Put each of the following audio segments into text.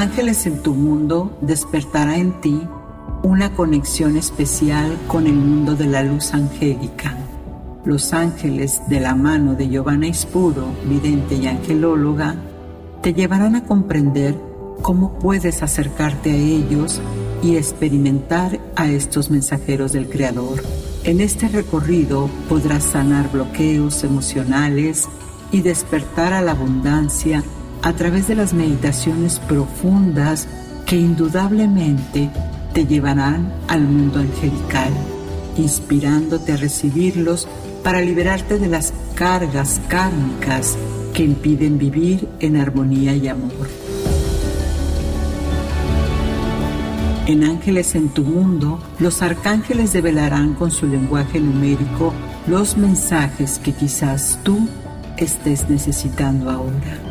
Ángeles en tu mundo despertará en ti una conexión especial con el mundo de la luz angélica. Los ángeles de la mano de Giovanna Ispuro, vidente y angelóloga, te llevarán a comprender cómo puedes acercarte a ellos y experimentar a estos mensajeros del Creador. En este recorrido podrás sanar bloqueos emocionales y despertar a la abundancia a través de las meditaciones profundas que indudablemente te llevarán al mundo angelical, inspirándote a recibirlos para liberarte de las cargas kármicas que impiden vivir en armonía y amor. En Ángeles en tu mundo, los arcángeles develarán con su lenguaje numérico los mensajes que quizás tú estés necesitando ahora.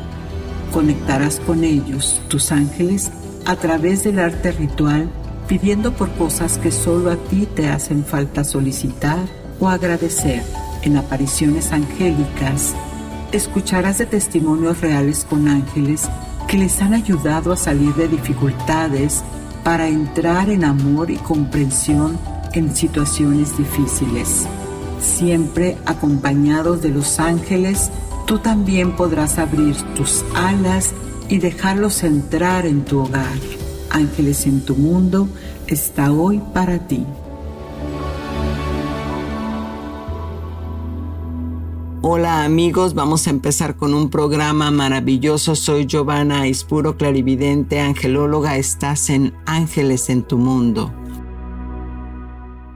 Conectarás con ellos, tus ángeles, a través del arte ritual, pidiendo por cosas que solo a ti te hacen falta solicitar o agradecer. En apariciones angélicas, escucharás de testimonios reales con ángeles que les han ayudado a salir de dificultades para entrar en amor y comprensión en situaciones difíciles. Siempre acompañados de los ángeles, tú también podrás abrir tus alas y dejarlos entrar en tu hogar. Ángeles en tu mundo está hoy para ti. Hola amigos, vamos a empezar con un programa maravilloso. Soy Giovanna Ispuro, clarividente, angelóloga. Estás en Ángeles en tu mundo.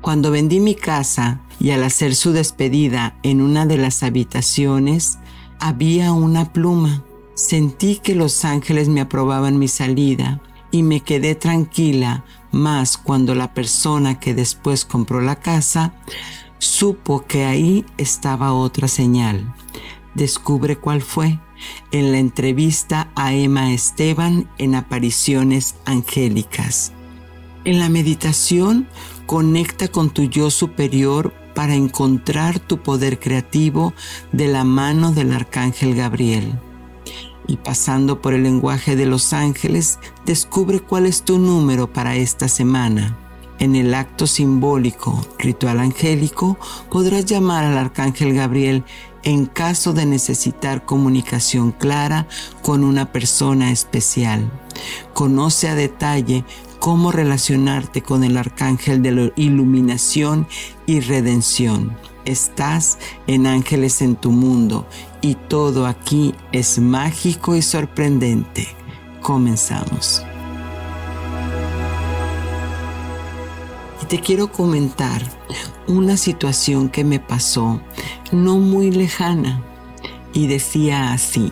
Cuando vendí mi casa y al hacer su despedida en una de las habitaciones, había una pluma. Sentí que los ángeles me aprobaban mi salida y me quedé tranquila más cuando la persona que después compró la casa supo que ahí estaba otra señal. Descubre cuál fue en la entrevista a Emma Esteban en apariciones angélicas. En la meditación, conecta con tu yo superior para encontrar tu poder creativo de la mano del arcángel Gabriel. Y pasando por el lenguaje de los ángeles, descubre cuál es tu número para esta semana. En el acto simbólico, ritual angélico, podrás llamar al arcángel Gabriel en caso de necesitar comunicación clara con una persona especial. Conoce a detalle cómo relacionarte con el arcángel de la iluminación y redención. Estás en ángeles en tu mundo y todo aquí es mágico y sorprendente. Comenzamos. te quiero comentar una situación que me pasó no muy lejana y decía así.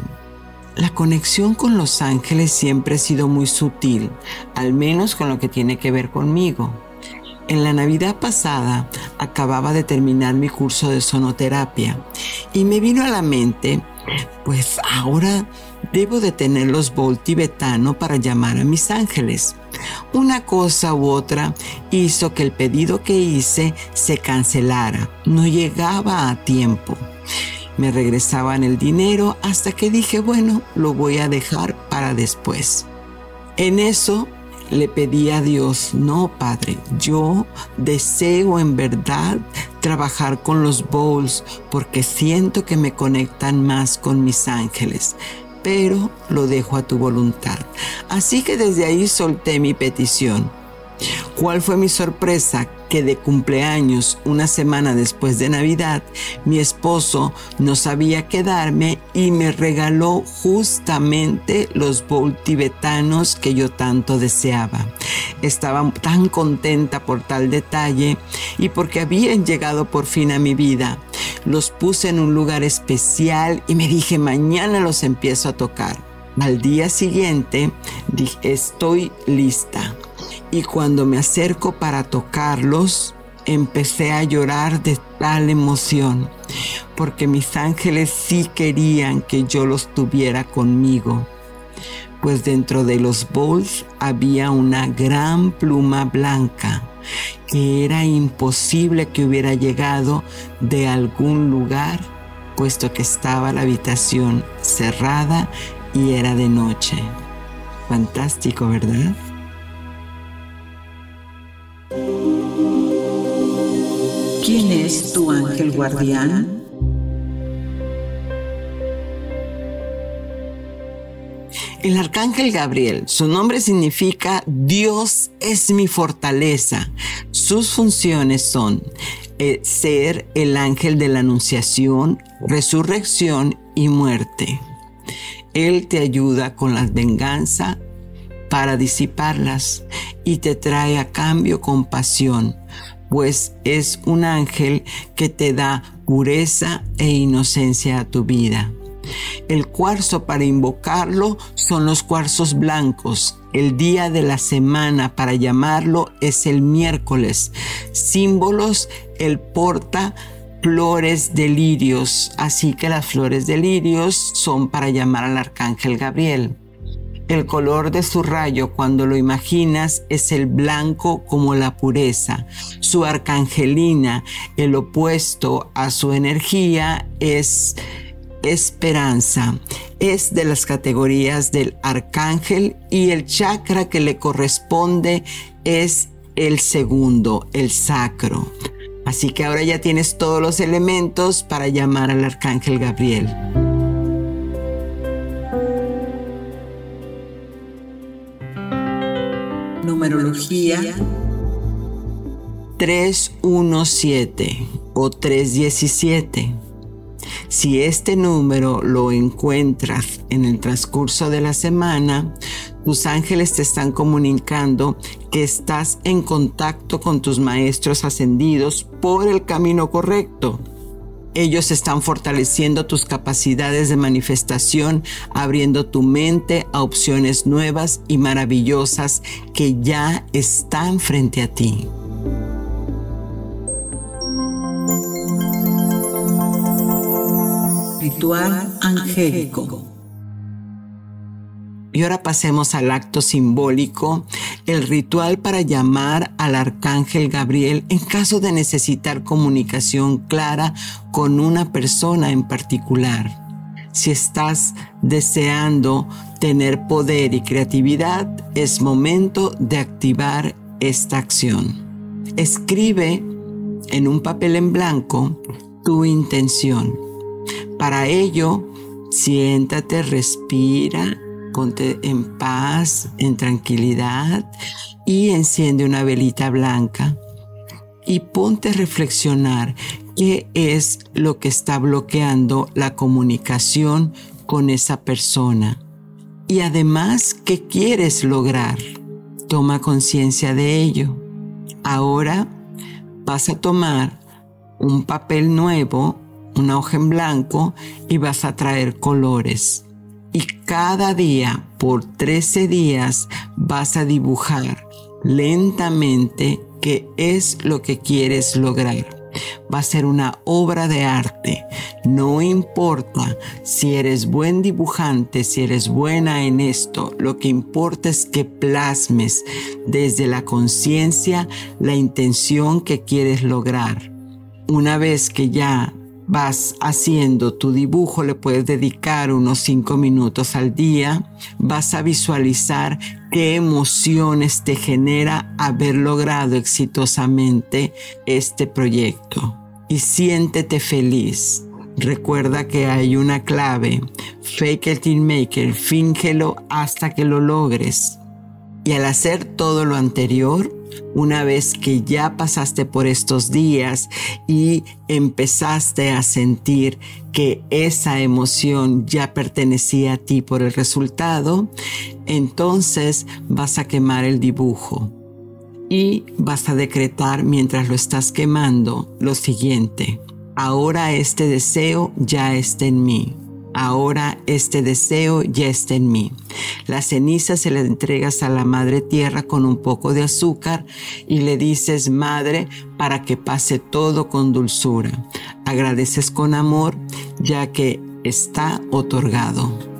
La conexión con los ángeles siempre ha sido muy sutil, al menos con lo que tiene que ver conmigo. En la Navidad pasada acababa de terminar mi curso de sonoterapia y me vino a la mente, pues ahora debo de tener los bol tibetano para llamar a mis ángeles. Una cosa u otra hizo que el pedido que hice se cancelara. No llegaba a tiempo. Me regresaban el dinero hasta que dije, bueno, lo voy a dejar para después. En eso le pedí a Dios, no, Padre, yo deseo en verdad trabajar con los bowls porque siento que me conectan más con mis ángeles pero lo dejo a tu voluntad. Así que desde ahí solté mi petición. ¿Cuál fue mi sorpresa? Que de cumpleaños, una semana después de Navidad, mi esposo no sabía quedarme y me regaló justamente los bowl tibetanos que yo tanto deseaba. Estaba tan contenta por tal detalle y porque habían llegado por fin a mi vida los puse en un lugar especial y me dije, mañana los empiezo a tocar. Al día siguiente dije, estoy lista. Y cuando me acerco para tocarlos, empecé a llorar de tal emoción, porque mis ángeles sí querían que yo los tuviera conmigo. Pues dentro de los bowls había una gran pluma blanca que era imposible que hubiera llegado de algún lugar, puesto que estaba la habitación cerrada y era de noche. Fantástico, ¿verdad? Es tu ángel guardián? El arcángel Gabriel, su nombre significa Dios es mi fortaleza. Sus funciones son eh, ser el ángel de la anunciación, resurrección y muerte. Él te ayuda con la venganza para disiparlas y te trae a cambio compasión, pues es un ángel que te da pureza e inocencia a tu vida. El cuarzo para invocarlo son los cuarzos blancos. El día de la semana para llamarlo es el miércoles. Símbolos, el porta flores de lirios. Así que las flores de lirios son para llamar al arcángel Gabriel. El color de su rayo cuando lo imaginas es el blanco como la pureza. Su arcangelina, el opuesto a su energía, es esperanza. Es de las categorías del arcángel y el chakra que le corresponde es el segundo, el sacro. Así que ahora ya tienes todos los elementos para llamar al arcángel Gabriel. Numerología 317 o 317 si este número lo encuentras en el transcurso de la semana, tus ángeles te están comunicando que estás en contacto con tus maestros ascendidos por el camino correcto. Ellos están fortaleciendo tus capacidades de manifestación, abriendo tu mente a opciones nuevas y maravillosas que ya están frente a ti. Ritual angélico. Y ahora pasemos al acto simbólico, el ritual para llamar al arcángel Gabriel en caso de necesitar comunicación clara con una persona en particular. Si estás deseando tener poder y creatividad, es momento de activar esta acción. Escribe en un papel en blanco tu intención para ello, siéntate, respira, ponte en paz, en tranquilidad y enciende una velita blanca y ponte a reflexionar qué es lo que está bloqueando la comunicación con esa persona. Y además, ¿qué quieres lograr? Toma conciencia de ello. Ahora vas a tomar un papel nuevo una hoja en blanco y vas a traer colores. Y cada día, por 13 días, vas a dibujar lentamente qué es lo que quieres lograr. Va a ser una obra de arte. No importa si eres buen dibujante, si eres buena en esto. Lo que importa es que plasmes desde la conciencia la intención que quieres lograr. Una vez que ya vas haciendo tu dibujo, le puedes dedicar unos cinco minutos al día, vas a visualizar qué emociones te genera haber logrado exitosamente este proyecto. Y siéntete feliz. Recuerda que hay una clave. Fake it till make it. Fíngelo hasta que lo logres. Y al hacer todo lo anterior, una vez que ya pasaste por estos días y empezaste a sentir que esa emoción ya pertenecía a ti por el resultado, entonces vas a quemar el dibujo y vas a decretar mientras lo estás quemando lo siguiente. Ahora este deseo ya está en mí. Ahora este deseo ya está en mí. La ceniza se la entregas a la madre tierra con un poco de azúcar y le dices, madre, para que pase todo con dulzura. Agradeces con amor ya que está otorgado.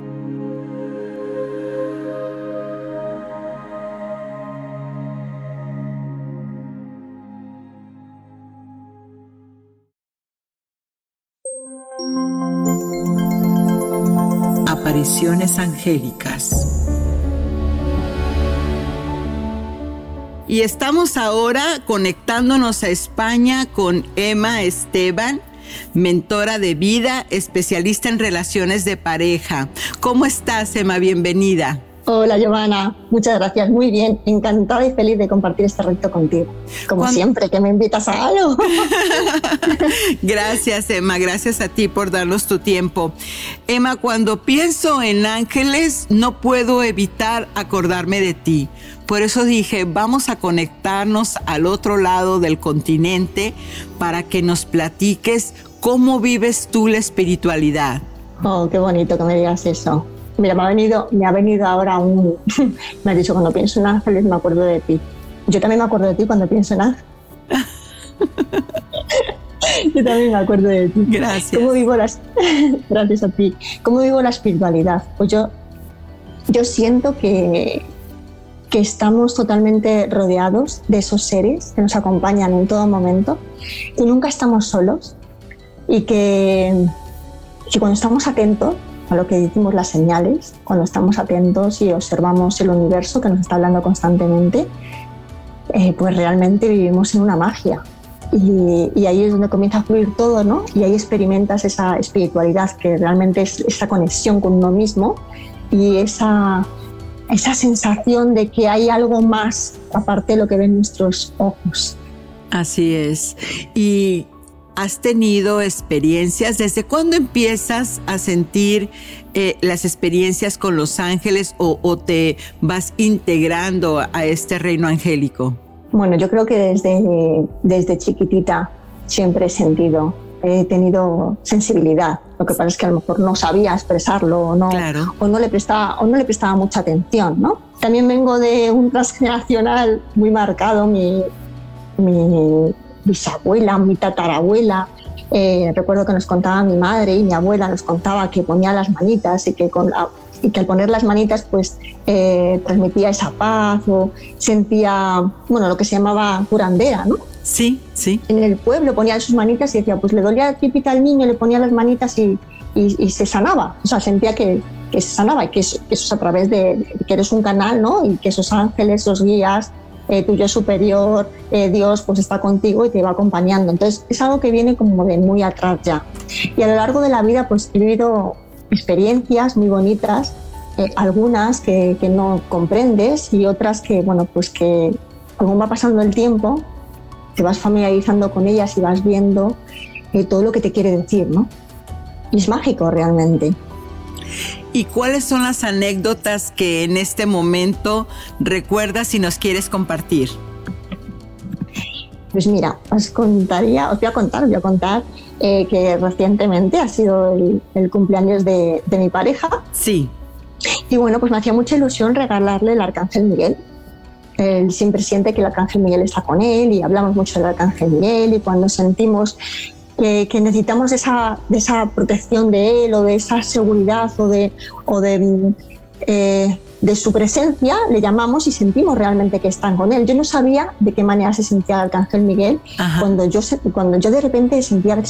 angélicas. Y estamos ahora conectándonos a España con Emma Esteban, mentora de vida, especialista en relaciones de pareja. ¿Cómo estás, Emma? Bienvenida. Hola Giovanna, muchas gracias, muy bien, encantada y feliz de compartir este reto contigo, como siempre que me invitas a algo. gracias Emma, gracias a ti por darnos tu tiempo. Emma, cuando pienso en ángeles no puedo evitar acordarme de ti. Por eso dije, vamos a conectarnos al otro lado del continente para que nos platiques cómo vives tú la espiritualidad. Oh, qué bonito que me digas eso. Mira, me ha venido, me ha venido ahora un... me ha dicho, cuando pienso en ángeles me acuerdo de ti. Yo también me acuerdo de ti cuando pienso en ángeles. Yo también me acuerdo de ti. Gracias. ¿Cómo vivo las... Gracias a ti. ¿Cómo vivo la espiritualidad? Pues yo, yo siento que, que estamos totalmente rodeados de esos seres que nos acompañan en todo momento, y nunca estamos solos y que, que cuando estamos atentos a lo que decimos las señales, cuando estamos atentos y observamos el universo que nos está hablando constantemente, eh, pues realmente vivimos en una magia. Y, ahí es donde comienza a fluir todo, ¿no? Y ahí experimentas esa espiritualidad que realmente es esa conexión con uno mismo y esa, esa sensación de que hay algo más aparte de lo que ven nuestros ojos. Así es. Y has tenido experiencias? ¿Desde cuándo empiezas a sentir eh, las experiencias con los ángeles o, te vas integrando a este reino angélico? Bueno, yo creo que desde, desde chiquitita siempre he sentido, he tenido sensibilidad. Lo que pasa es que a lo mejor no sabía expresarlo o no, o no, le, prestaba, o no le prestaba mucha atención. ¿no? También vengo de un transgeneracional muy marcado. Mi, mi bisabuela, mi tatarabuela. Eh, recuerdo que nos contaba mi madre y mi abuela nos contaba que ponía las manitas y que, con y que al poner las manitas pues eh, transmitía esa paz o sentía, bueno, lo que se llamaba curandera, ¿no? Sí, sí. En el pueblo ponía sus manitas y decía, pues le dolía la al niño, le ponía las manitas y, y, se sanaba. O sea, sentía que, que se sanaba y que eso, que eso, es a través de que eres un canal, ¿no? Y que esos ángeles, esos guías, eh, tuyo superior, eh, Dios pues está contigo y te va acompañando. Entonces es algo que viene como de muy atrás ya. Y a lo largo de la vida pues he vivido experiencias muy bonitas, eh, algunas que, que, no comprendes y otras que, bueno, pues que como va pasando el tiempo, te vas familiarizando con ellas y vas viendo todo lo que te quiere decir, ¿no? Y es mágico realmente. ¿Y cuáles son las anécdotas que en este momento recuerdas y nos quieres compartir? Pues mira, os contaría, os voy a contar, os voy a contar eh, que recientemente ha sido el, cumpleaños de, mi pareja. Sí. Y bueno, pues me hacía mucha ilusión regalarle el Arcángel Miguel. Él siempre siente que el Arcángel Miguel está con él y hablamos mucho del Arcángel Miguel y cuando sentimos que, necesitamos esa, de esa protección de él o de esa seguridad o de, o de, eh, de su presencia, le llamamos y sentimos realmente que están con él. Yo no sabía de qué manera se sentía el Arcángel Miguel cuando yo, cuando yo de repente sentía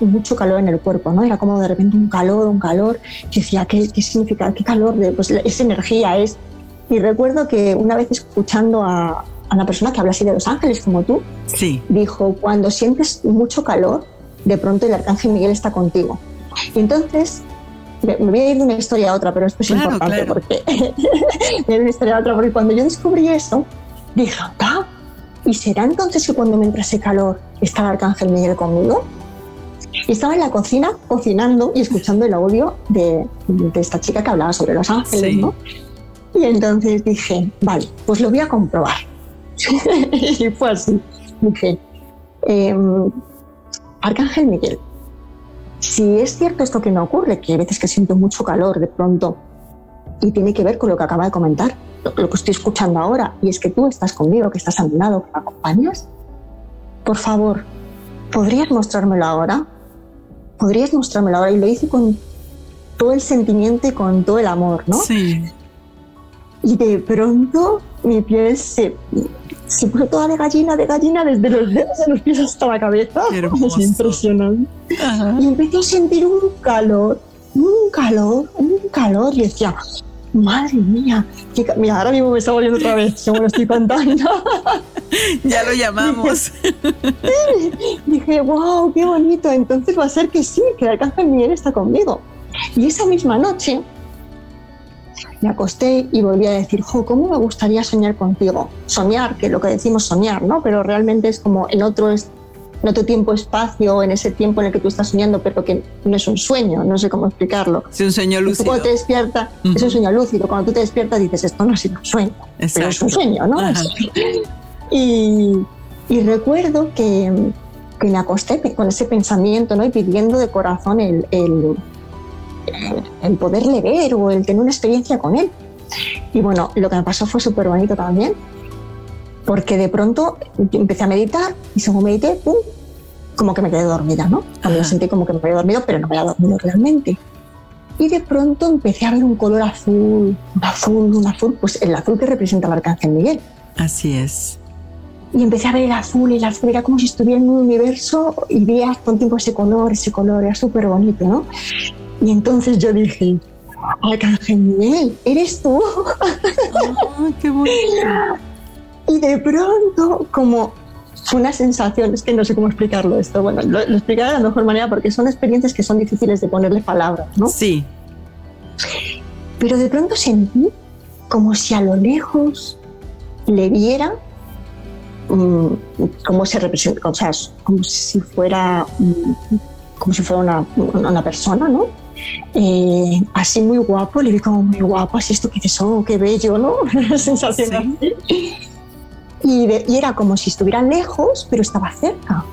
mucho calor en el cuerpo, ¿no? Era como de repente un calor, un calor. Yo decía, ¿qué, qué significa? ¿Qué calor? De, pues esa energía es... Y recuerdo que una vez escuchando a, a una persona que habla así de los ángeles como tú, sí. dijo, cuando sientes mucho calor, de pronto el arcángel Miguel está contigo. Y entonces, me voy a ir de una historia a otra, pero esto es importante porque de una historia a otra, porque cuando yo descubrí eso, dije, ah, ¿y será entonces que cuando me entra ese calor está el arcángel Miguel conmigo? Y estaba en la cocina cocinando y escuchando el audio de, esta chica que hablaba sobre los ángeles, ¿no? Y entonces dije, vale, pues lo voy a comprobar. y fue así. Dije, eh, Arcángel Miguel, si es cierto esto que me ocurre, que hay veces que siento mucho calor de pronto y tiene que ver con lo que acaba de comentar, lo, que estoy escuchando ahora, y es que tú estás conmigo, que estás a mi lado, que me acompañas, por favor, ¿podrías mostrármelo ahora? ¿Podrías mostrármelo ahora? Y lo hice con todo el sentimiento y con todo el amor, ¿no? Sí. Y de pronto mi piel se, se puso toda de gallina, de gallina, desde los dedos de los pies hasta la cabeza. Es impresionante. Y empecé a sentir un calor, un calor, un calor. Y decía, madre mía, mira, ahora mismo me está volviendo otra vez, según lo estoy contando. ya lo llamamos. Dije, wow, qué bonito, entonces va a ser que sí, que el arcángel Miguel está conmigo. Y esa misma noche me acosté y volví a decir, jo, ¿cómo me gustaría soñar contigo? Soñar, que lo que decimos soñar, ¿no? Pero realmente es como en otro, en otro tiempo-espacio, en ese tiempo en el que tú estás soñando, pero que no es un sueño, no sé cómo explicarlo. Es un sueño lúcido. Cuando te despiertas, es un sueño lúcido. Cuando tú te despiertas dices, esto no ha sido un sueño, pero es un sueño, ¿no? Y, y, recuerdo que, que, me acosté con ese pensamiento, ¿no? Y pidiendo de corazón el, el el poderle ver o el tener una experiencia con él. Y bueno, lo que me pasó fue súper bonito también, porque de pronto empecé a meditar y según medité, ¡pum! como que me quedé dormida, ¿no? También sentí como que me había dormido, pero no me había dormido realmente. Y de pronto empecé a ver un color azul, un azul, un azul, pues el azul que representa al arcángel Miguel. Así es. Y empecé a ver el azul y el azul era como si estuviera en un universo y veía con tiempo ese color, ese color, era súper bonito, ¿no? Y entonces yo dije, Arcángel Miguel, ¿eres tú? Oh, ¡Qué bonito! Y de pronto, como una sensación, es que no sé cómo explicarlo esto, bueno, lo, lo explicaré de la mejor manera porque son experiencias que son difíciles de ponerle palabras, ¿no? Sí. Pero de pronto sentí como si a lo lejos le viera um, cómo se representa, o sea, como si fuera, um, como si fuera una, una persona, ¿no? Eh, así muy guapo, le vi como muy guapo, así esto que dices, oh, qué bello, ¿no? Sensación Y, y, era como si estuviera lejos, pero estaba cerca.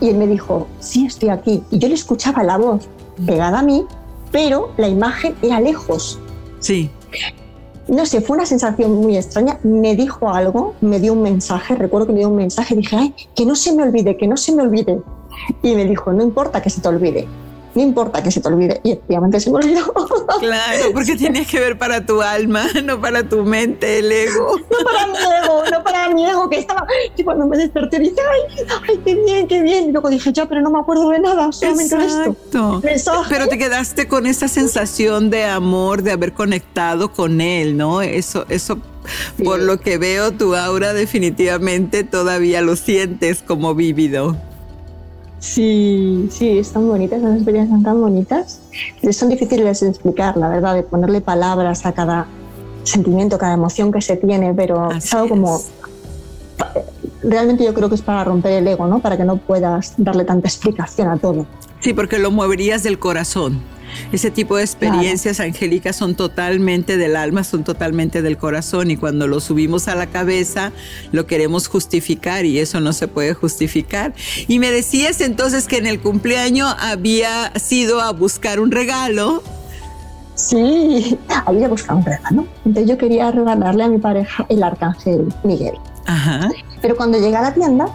Y él me dijo, sí, estoy aquí. Y yo le escuchaba la voz pegada a mí, pero la imagen era lejos. Sí. No sé, fue una sensación muy extraña. Me dijo algo, me dio un mensaje, recuerdo que me dio un mensaje, dije, ay, que no se me olvide, que no se me olvide. Y me dijo, no importa que se te olvide, no importa que se te olvide. Y efectivamente se me olvidó. Claro, porque tienes que ver para tu alma, no para tu mente, el ego. No para mi ego, no para mi ego, que estaba. Y cuando me desperté dije, ay, ay, qué bien, qué bien. Y luego dije, ya, pero no me acuerdo de nada, solamente Exacto. esto. Pero te quedaste con esa sensación de amor, de haber conectado con él, ¿no? Eso, eso por lo que veo, tu aura definitivamente todavía lo sientes como vívido. Sí, sí, están bonitas, las experiencias son tan bonitas. Son difíciles de explicar, la verdad, de ponerle palabras a cada sentimiento, cada emoción que se tiene, pero es algo como... Realmente yo creo que es para romper el ego, ¿no? Para que no puedas darle tanta explicación a todo. Sí, porque lo moverías del corazón. Ese tipo de experiencias angélicas son totalmente del alma, son totalmente del corazón y cuando lo subimos a la cabeza lo queremos justificar y eso no se puede justificar. Y me decías entonces que en el cumpleaños había sido a buscar un regalo. Sí, había buscado un regalo. Entonces yo quería regalarle a mi pareja el arcángel Miguel. Ajá. Pero cuando llegué a la tienda,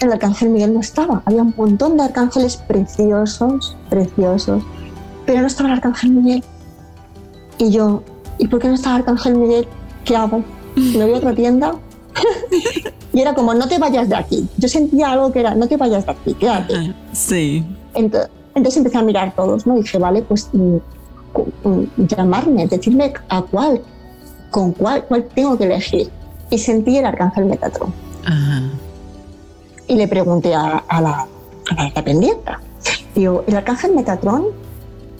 el arcángel Miguel no estaba. Había un montón de arcángeles preciosos, preciosos pero no estaba el Arcángel Miguel. Y yo, ¿y por qué no estaba el Arcángel Miguel? ¿Qué hago? ¿Me voy a otra tienda? y era como, no te vayas de aquí. Yo sentía algo que era, no te vayas de aquí, quédate. Sí. Entonces, entonces empecé a mirar todos, ¿no? Y dije, vale, pues mm, mm, llamarme, decirme a cuál, con cuál, cuál tengo que elegir. Y sentí el arcángel Metatron. Y le pregunté a, la, a la dependiente, digo, ¿el arcángel Metatron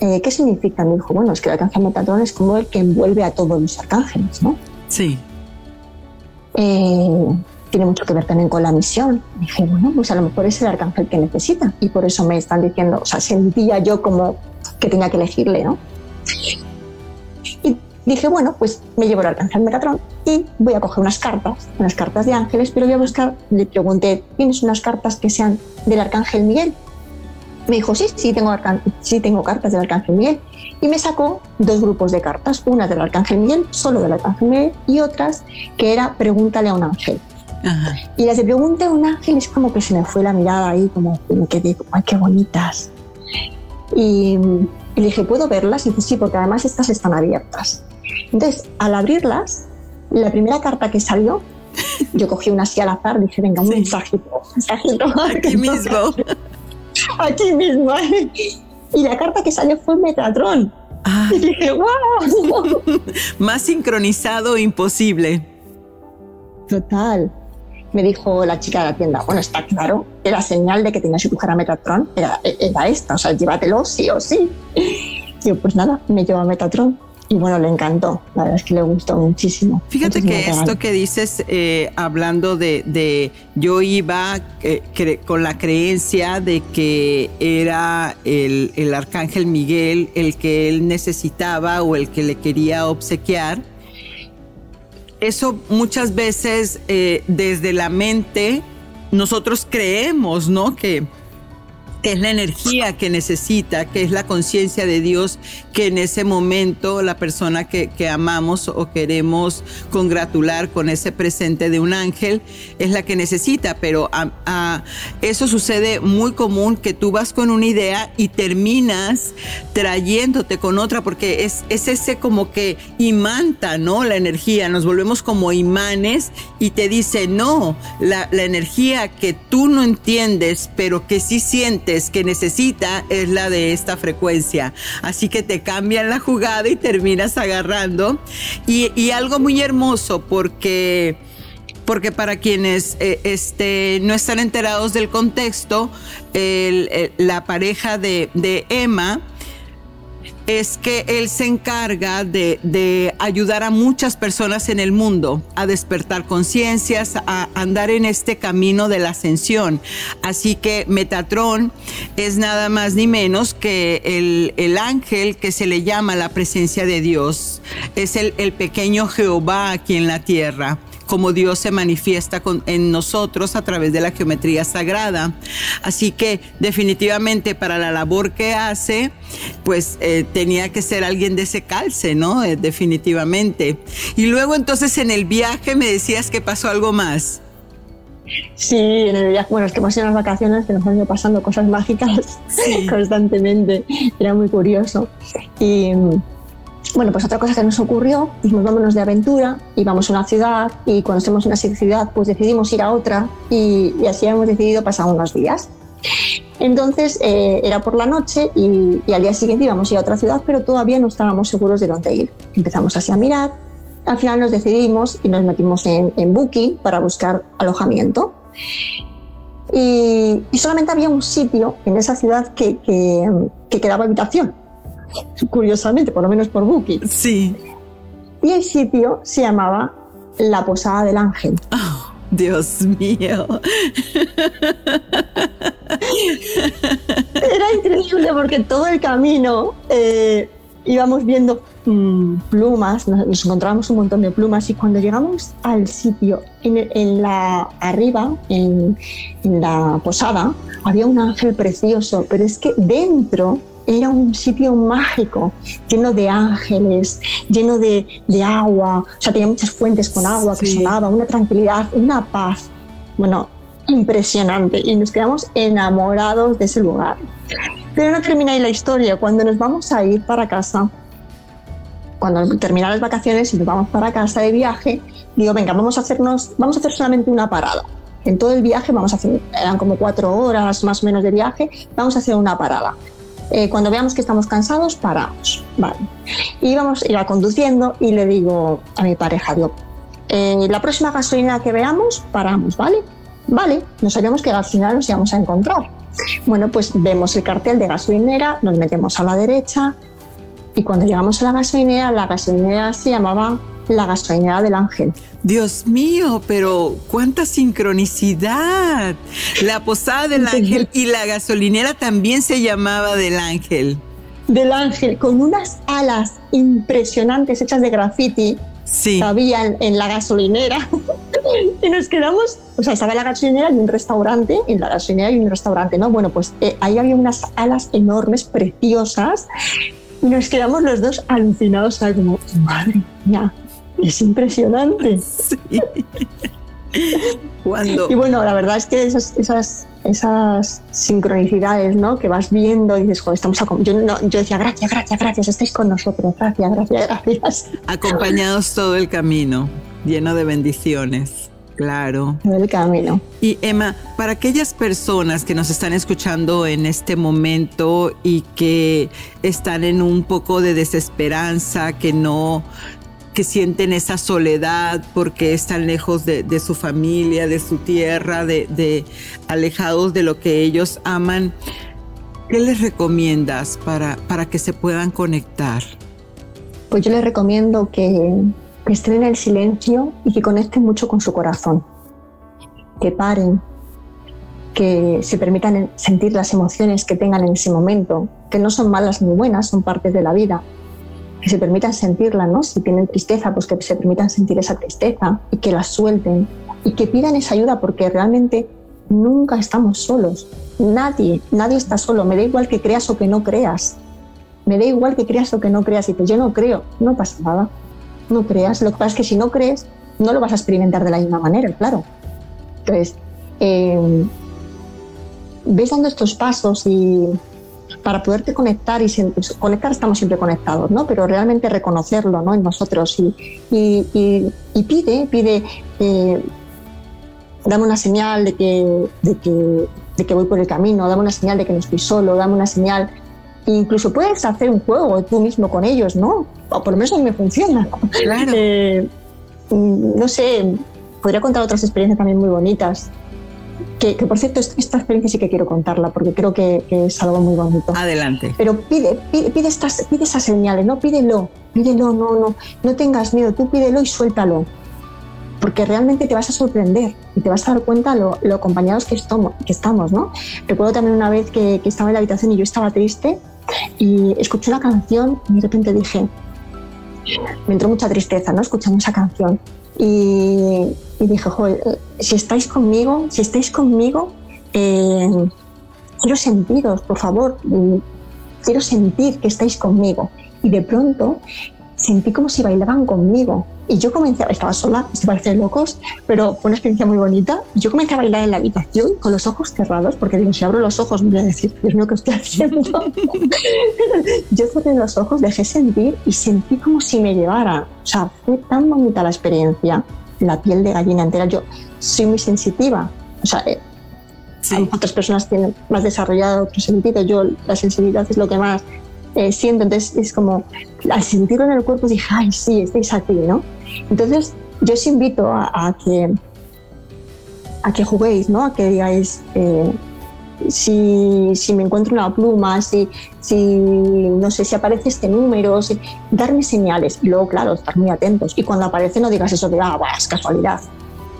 eh, ¿qué significa? Me dijo, bueno, es que el arcángel Metatron es como el que envuelve a todos los arcángeles, ¿no? Sí. Eh, tiene mucho que ver también con la misión. Dije, bueno, pues a lo mejor es el arcángel que necesita. Y por eso me están diciendo, o sea, sentía yo como que tenía que elegirle, ¿no? Y dije, bueno, pues me llevo el arcángel Metatron y voy a coger unas cartas, unas cartas de ángeles, pero voy a buscar, le pregunté, ¿tienes unas cartas que sean del arcángel Miguel? Me dijo, sí, sí tengo, sí tengo cartas del Arcángel Miguel. Y me sacó dos grupos de cartas, una del Arcángel Miguel, solo del Arcángel Miguel, y otras que era Pregúntale a un ángel. Y las de Pregunta a un ángel es como que se me fue la mirada ahí, como que digo, ay, qué bonitas. Y, le dije, ¿puedo verlas? Y dice, sí, porque además estas están abiertas. Entonces, al abrirlas, la primera carta que salió, yo cogí una así al azar, dije, venga, un mensajito, mensajito. Aquí mismo aquí mismo. Y la carta que salió fue Metatron. Ah. Y dije, wow. más sincronizado imposible. Total. Me dijo la chica de la tienda, bueno, está claro que la señal de que tenías que coger a Metatron era, era esta, o sea, llévatelo sí o sí. Yo, pues nada, me llevo a Metatron y bueno, le encantó, la verdad es que le gustó muchísimo. Fíjate que esto que dices, eh, hablando de, yo iba eh, con la creencia de que era el, el, arcángel Miguel el que él necesitaba o el que le quería obsequiar. Eso muchas veces eh, desde la mente nosotros creemos, ¿no? Que que es la energía que necesita, que es la conciencia de Dios que en ese momento la persona que, amamos o queremos congratular con ese presente de un ángel es la que necesita, pero eso sucede muy común que tú vas con una idea y terminas trayéndote con otra porque es, es ese como que imanta, ¿no? La energía, nos volvemos como imanes y te dice, no, la, la energía que tú no entiendes, pero que sí sientes, que necesita es la de esta frecuencia. Así que te cambian la jugada y terminas agarrando. Y, algo muy hermoso porque porque para quienes eh, este, no están enterados del contexto, la pareja de, de Emma es que él se encarga de, ayudar a muchas personas en el mundo a despertar conciencias, a andar en este camino de la ascensión. Así que Metatron es nada más ni menos que el, el ángel que se le llama la presencia de Dios. Es el, el pequeño Jehová aquí en la tierra como Dios se manifiesta en nosotros a través de la geometría sagrada. Así que definitivamente para la labor que hace, pues eh, tenía que ser alguien de ese calce, ¿no? Eh, definitivamente. Y luego entonces en el viaje me decías que pasó algo más. Sí, en el viaje, bueno, es que hemos ido las vacaciones que nos han ido pasando cosas mágicas constantemente, era muy curioso. Y bueno, pues otra cosa que nos ocurrió, dijimos vámonos de aventura, íbamos a una ciudad y cuando estemos en una ciudad pues decidimos ir a otra y, así hemos decidido pasar unos días. Entonces eh, era por la noche y, al día siguiente íbamos a ir a otra ciudad, pero todavía no estábamos seguros de dónde ir. Empezamos así a mirar, al final nos decidimos y nos metimos en, Booking para buscar alojamiento. Y, solamente había un sitio en esa ciudad que, que, que quedaba habitación curiosamente, por lo menos por Booking. Sí. Y el sitio se llamaba La Posada del Ángel. Oh, Dios mío. Era increíble porque todo el camino eh, íbamos viendo mm, plumas, nos, encontrábamos un montón de plumas y cuando llegamos al sitio, en, la arriba, en, en la posada, había un ángel precioso, pero es que dentro era un sitio mágico, lleno de ángeles, lleno de, agua, o sea, tenía muchas fuentes con agua que sonaba, una tranquilidad, una paz. Bueno, impresionante y nos quedamos enamorados de ese lugar. Pero no termina ahí la historia, cuando nos vamos a ir para casa, cuando terminan las vacaciones y nos vamos para casa de viaje, digo, venga, vamos a hacernos, vamos a hacer solamente una parada. En todo el viaje vamos a hacer, eran como cuatro horas más o menos de viaje, vamos a hacer una parada. Eh, cuando veamos que estamos cansados, paramos. Vale. Y vamos a ir conduciendo y le digo a mi pareja, digo, eh, la próxima gasolina que veamos, paramos, ¿vale? Vale, no sabíamos que final nos íbamos a encontrar. Bueno, pues vemos el cartel de gasolinera, nos metemos a la derecha y cuando llegamos a la gasolinera, la gasolinera se llamaba la gasolinera del ángel. Dios mío, pero cuánta sincronicidad. La posada del ángel y la gasolinera también se llamaba del ángel. Del ángel, con unas alas impresionantes hechas de graffiti. Sí. Había en, la gasolinera. y nos quedamos, o sea, estaba la gasolinera y un restaurante, en la gasolinera y un restaurante, ¿no? Bueno, pues eh, ahí había unas alas enormes, preciosas, y nos quedamos los dos alucinados. Como, madre mía, es impresionante. Cuando... Y bueno, la verdad es que esas, esas, esas sincronicidades ¿no? que vas viendo y dices, estamos yo, yo decía, gracias, gracias, gracias, estáis con nosotros, gracias, gracias, gracias. Acompañados todo el camino, lleno de bendiciones. Claro. Todo el camino. Y Emma, para aquellas personas que nos están escuchando en este momento y que están en un poco de desesperanza, que no que sienten esa soledad porque están lejos de, su familia, de su tierra, de, alejados de lo que ellos aman. ¿Qué les recomiendas para, para que se puedan conectar? Pues yo les recomiendo que, que estén en el silencio y que conecten mucho con su corazón, que paren, que se permitan sentir las emociones que tengan en ese momento, que no son malas ni buenas, son partes de la vida, que se permitan sentirla, ¿no? Si tienen tristeza, pues que se permitan sentir esa tristeza y que la suelten y que pidan esa ayuda porque realmente nunca estamos solos. Nadie, nadie está solo. Me da igual que creas o que no creas. Me da igual que creas o que no creas. Y pues yo no creo, no pasa nada no creas. Lo que pasa es que si no crees, no lo vas a experimentar de la misma manera, claro. Entonces, eh, ves dando estos pasos y para poderte conectar y pues, conectar estamos siempre conectados, ¿no? Pero realmente reconocerlo, ¿no? En nosotros y, y, pide, pide, eh, dame una señal de que, de que, de que voy por el camino, dame una señal de que no estoy solo, dame una señal incluso puedes hacer un juego tú mismo con ellos, ¿no? O por lo menos a mí me funciona. Claro. Eh, mm, no sé, podría contar otras experiencias también muy bonitas. Que, por cierto, esta experiencia sí que quiero contarla porque creo que, es algo muy bonito. Adelante. Pero pide, pide, estas, pide esas señales, no pídelo, pídelo, no, no, no tengas miedo, tú pídelo y suéltalo. Porque realmente te vas a sorprender y te vas a dar cuenta lo, lo acompañados que, estamos, que estamos, ¿no? Recuerdo también una vez que, que estaba en la habitación y yo estaba triste y escuché una canción y de repente dije, me entró mucha tristeza, ¿no? Escuchando esa canción. Y, dije, joder, si estáis conmigo, si estáis conmigo, eh, quiero sentiros, por favor, quiero sentir que estáis conmigo. Y de pronto sentí como si bailaban conmigo. Y yo comencé, estaba sola, se parece locos, pero fue una experiencia muy bonita. Yo comencé a bailar en la habitación con los ojos cerrados, porque digo, si abro los ojos me voy a decir, Dios mío, ¿qué estoy haciendo? yo cerré los ojos, dejé sentir y sentí como si me llevara. O sea, fue tan bonita la experiencia, la piel de gallina entera. Yo soy muy sensitiva. O sea, eh, otras personas tienen más desarrollado otro sentido. Yo, la sensibilidad es lo que más eh, siento. Entonces, es como, al sentirlo en el cuerpo, dije, ay, sí, estáis aquí, ¿no? Entonces, yo os invito a, que, a que juguéis, ¿no? A que digáis, eh, si, si, me encuentro una pluma, si, si, no sé, si aparece este número, darme señales. Y luego, claro, estar muy atentos. Y cuando aparece no digas eso de, ah, es casualidad.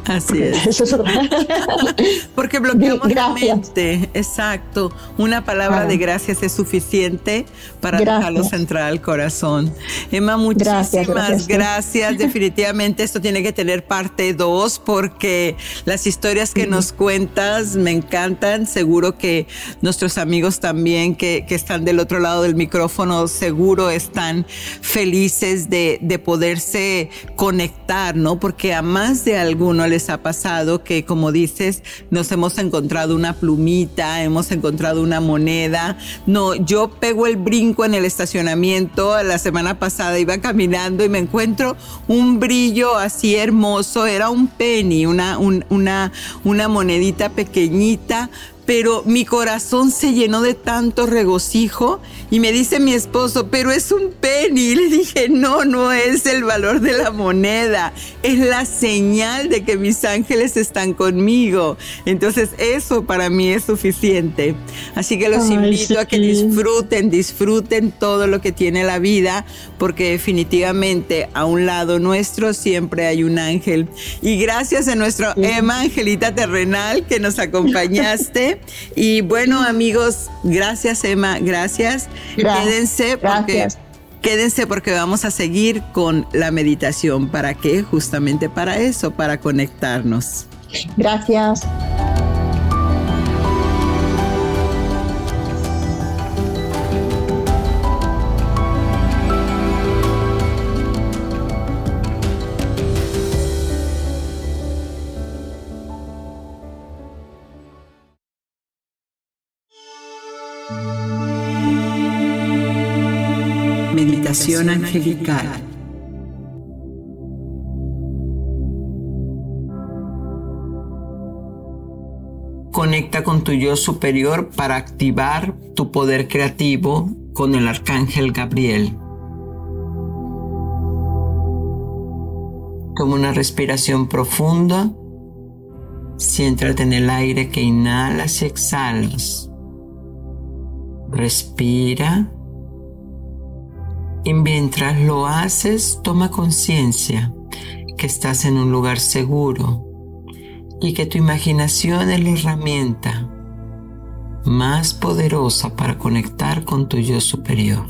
Así es. Porque bloqueamos la mente. Exacto. Una palabra de gracias es suficiente para dejarlo centrar al corazón. Emma, muchísimas gracias, Definitivamente esto tiene que tener parte 2 porque las historias que nos cuentas me encantan. Seguro que nuestros amigos también que, están del otro lado del micrófono seguro están felices de, de poderse conectar, ¿no? Porque a más de alguno ha pasado que, como dices, nos hemos encontrado una plumita, hemos encontrado una moneda. No, yo pego el brinco en el estacionamiento. La semana pasada iba caminando y me encuentro un brillo así hermoso. Era un penny, una, una, una monedita pequeñita, pero mi corazón se llenó de tanto regocijo y me dice mi esposo, pero es un penny. Y le dije, no, no es el valor de la moneda, es la señal de que mis ángeles están conmigo. Entonces eso para mí es suficiente. Así que los invito a que disfruten, disfruten todo lo que tiene la vida, porque definitivamente a un lado nuestro siempre hay un ángel. Y gracias a nuestro Emma Angelita Terrenal que nos acompañaste. Y bueno amigos, gracias Emma, gracias. Quédense porque quédense porque vamos a seguir con la meditación. ¿Para qué? Justamente para eso, para conectarnos. Gracias. Angelical. Conecta con tu yo superior para activar tu poder creativo con el arcángel Gabriel. Toma una respiración profunda. Siéntrate en el aire que inhalas y exhalas. Respira. Y mientras lo haces, toma conciencia que estás en un lugar seguro y que tu imaginación es la herramienta más poderosa para conectar con tu yo superior.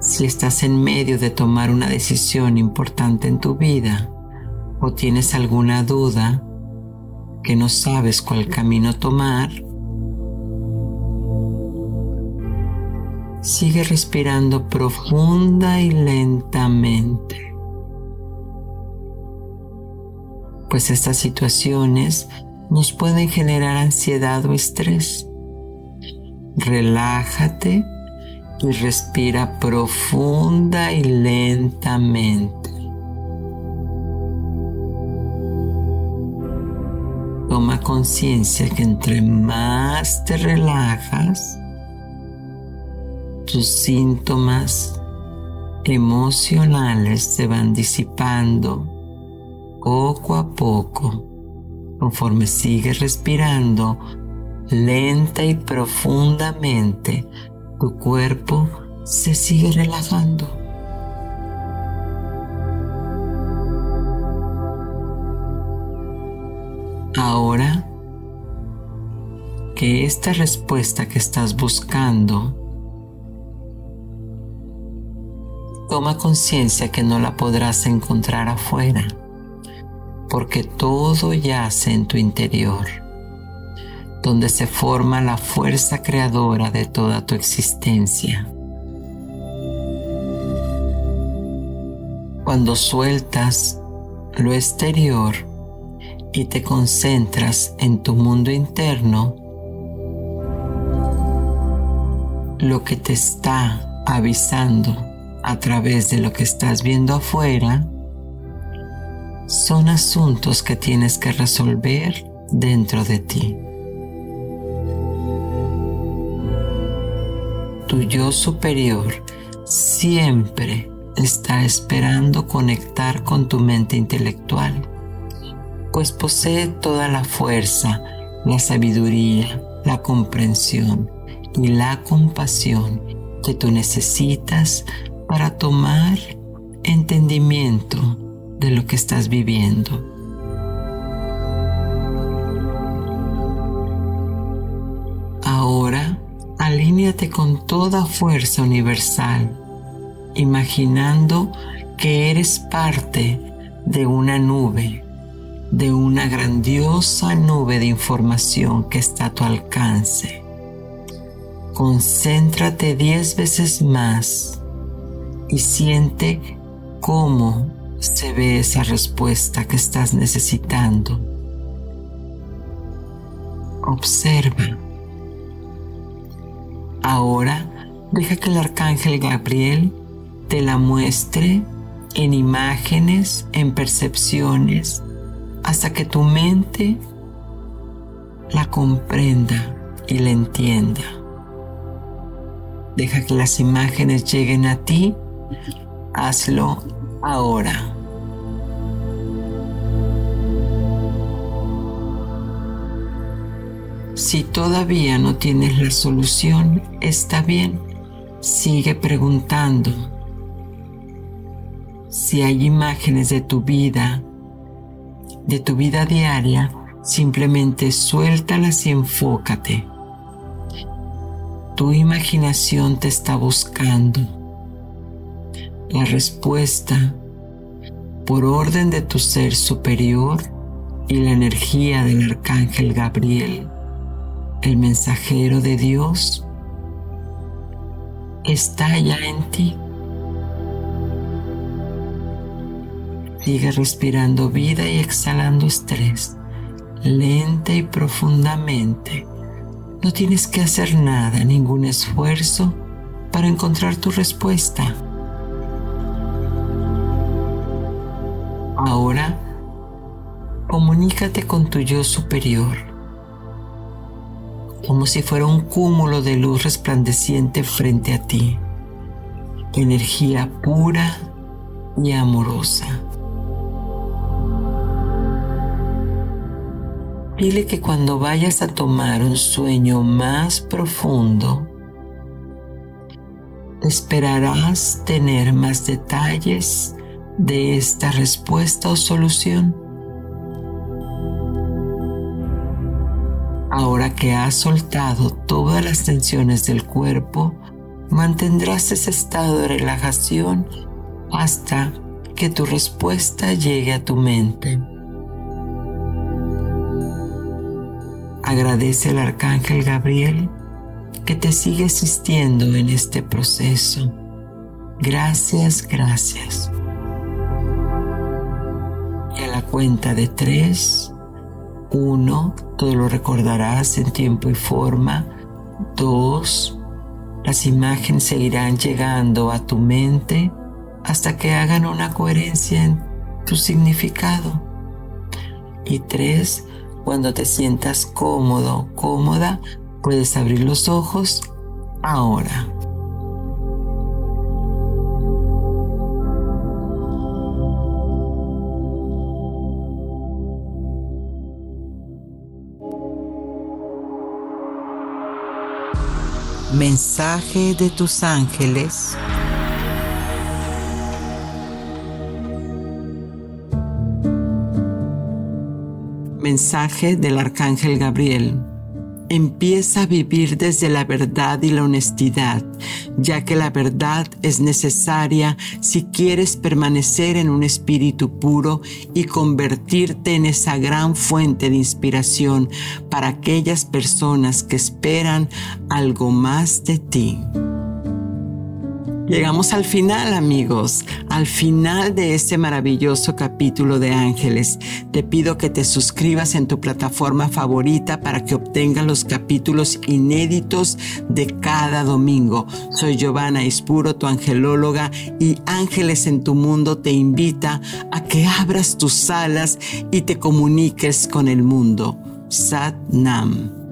Si estás en medio de tomar una decisión importante en tu vida o tienes alguna duda que no sabes cuál camino tomar, Sigue respirando profunda y lentamente. Pues estas situaciones nos pueden generar ansiedad o estrés. Relájate y respira profunda y lentamente. Toma conciencia que entre más te relajas, tus síntomas emocionales se van disipando poco a poco conforme sigues respirando lenta y profundamente tu cuerpo se sigue relajando. Ahora que esta respuesta que estás buscando Toma conciencia que no la podrás encontrar afuera, porque todo yace en tu interior, donde se forma la fuerza creadora de toda tu existencia. Cuando sueltas lo exterior y te concentras en tu mundo interno, lo que te está avisando a través de lo que estás viendo afuera son asuntos que tienes que resolver dentro de ti. Tu yo superior siempre está esperando conectar con tu mente intelectual, pues posee toda la fuerza, la sabiduría, la comprensión y la compasión que tú necesitas para tomar entendimiento de lo que estás viviendo. Ahora, alíñate con toda fuerza universal, imaginando que eres parte de una nube, de una grandiosa nube de información que está a tu alcance. Concéntrate diez veces más y siente cómo se ve esa respuesta que estás necesitando. Observa. Ahora deja que el arcángel Gabriel te la muestre en imágenes, en percepciones, hasta que tu mente la comprenda y la entienda. Deja que las imágenes lleguen a ti Hazlo ahora. Si todavía no tienes la solución, está bien. Sigue preguntando. Si hay imágenes de tu vida, de tu vida diaria, simplemente suéltalas y enfócate. Tu imaginación te está buscando la respuesta por orden de tu ser superior y la energía del arcángel Gabriel, el mensajero de Dios, está ya en ti. Sigue respirando vida y exhalando estrés, lenta y profundamente. No tienes que hacer nada, ningún esfuerzo para encontrar tu respuesta. Ahora, comunícate con tu yo superior, como si fuera un cúmulo de luz resplandeciente frente a ti. energía pura y amorosa. Dile que cuando vayas a tomar un sueño más profundo, esperarás tener más detalles de esta respuesta o solución. Ahora que has soltado todas las tensiones del cuerpo, mantendrás ese estado de relajación hasta que tu respuesta llegue a tu mente. Agradece al arcángel Gabriel que te sigue asistiendo en este proceso. Gracias, gracias. La cuenta de tres, uno, todo lo recordarás en tiempo y forma. Dos, las imágenes seguirán llegando a tu mente hasta que hagan una coherencia en tu significado. Y tres, cuando te sientas cómodo, cómoda, puedes abrir los ojos ahora. Mensaje de tus ángeles mensaje del arcángel Gabriel. Empieza a vivir desde la verdad y la honestidad, ya que la verdad es necesaria si quieres permanecer en un espíritu puro y convertirte en esa gran fuente de inspiración para aquellas personas que esperan algo más de ti. Llegamos al final, amigos, al final de este maravilloso capítulo de Ángeles. Te pido que te suscribas en tu plataforma favorita para que obtengas los capítulos inéditos de cada domingo. Soy Giovanna Ispuro, tu angelóloga, y Ángeles en tu mundo te invita a que abras tus alas y te comuniques con el mundo. Sat Nam.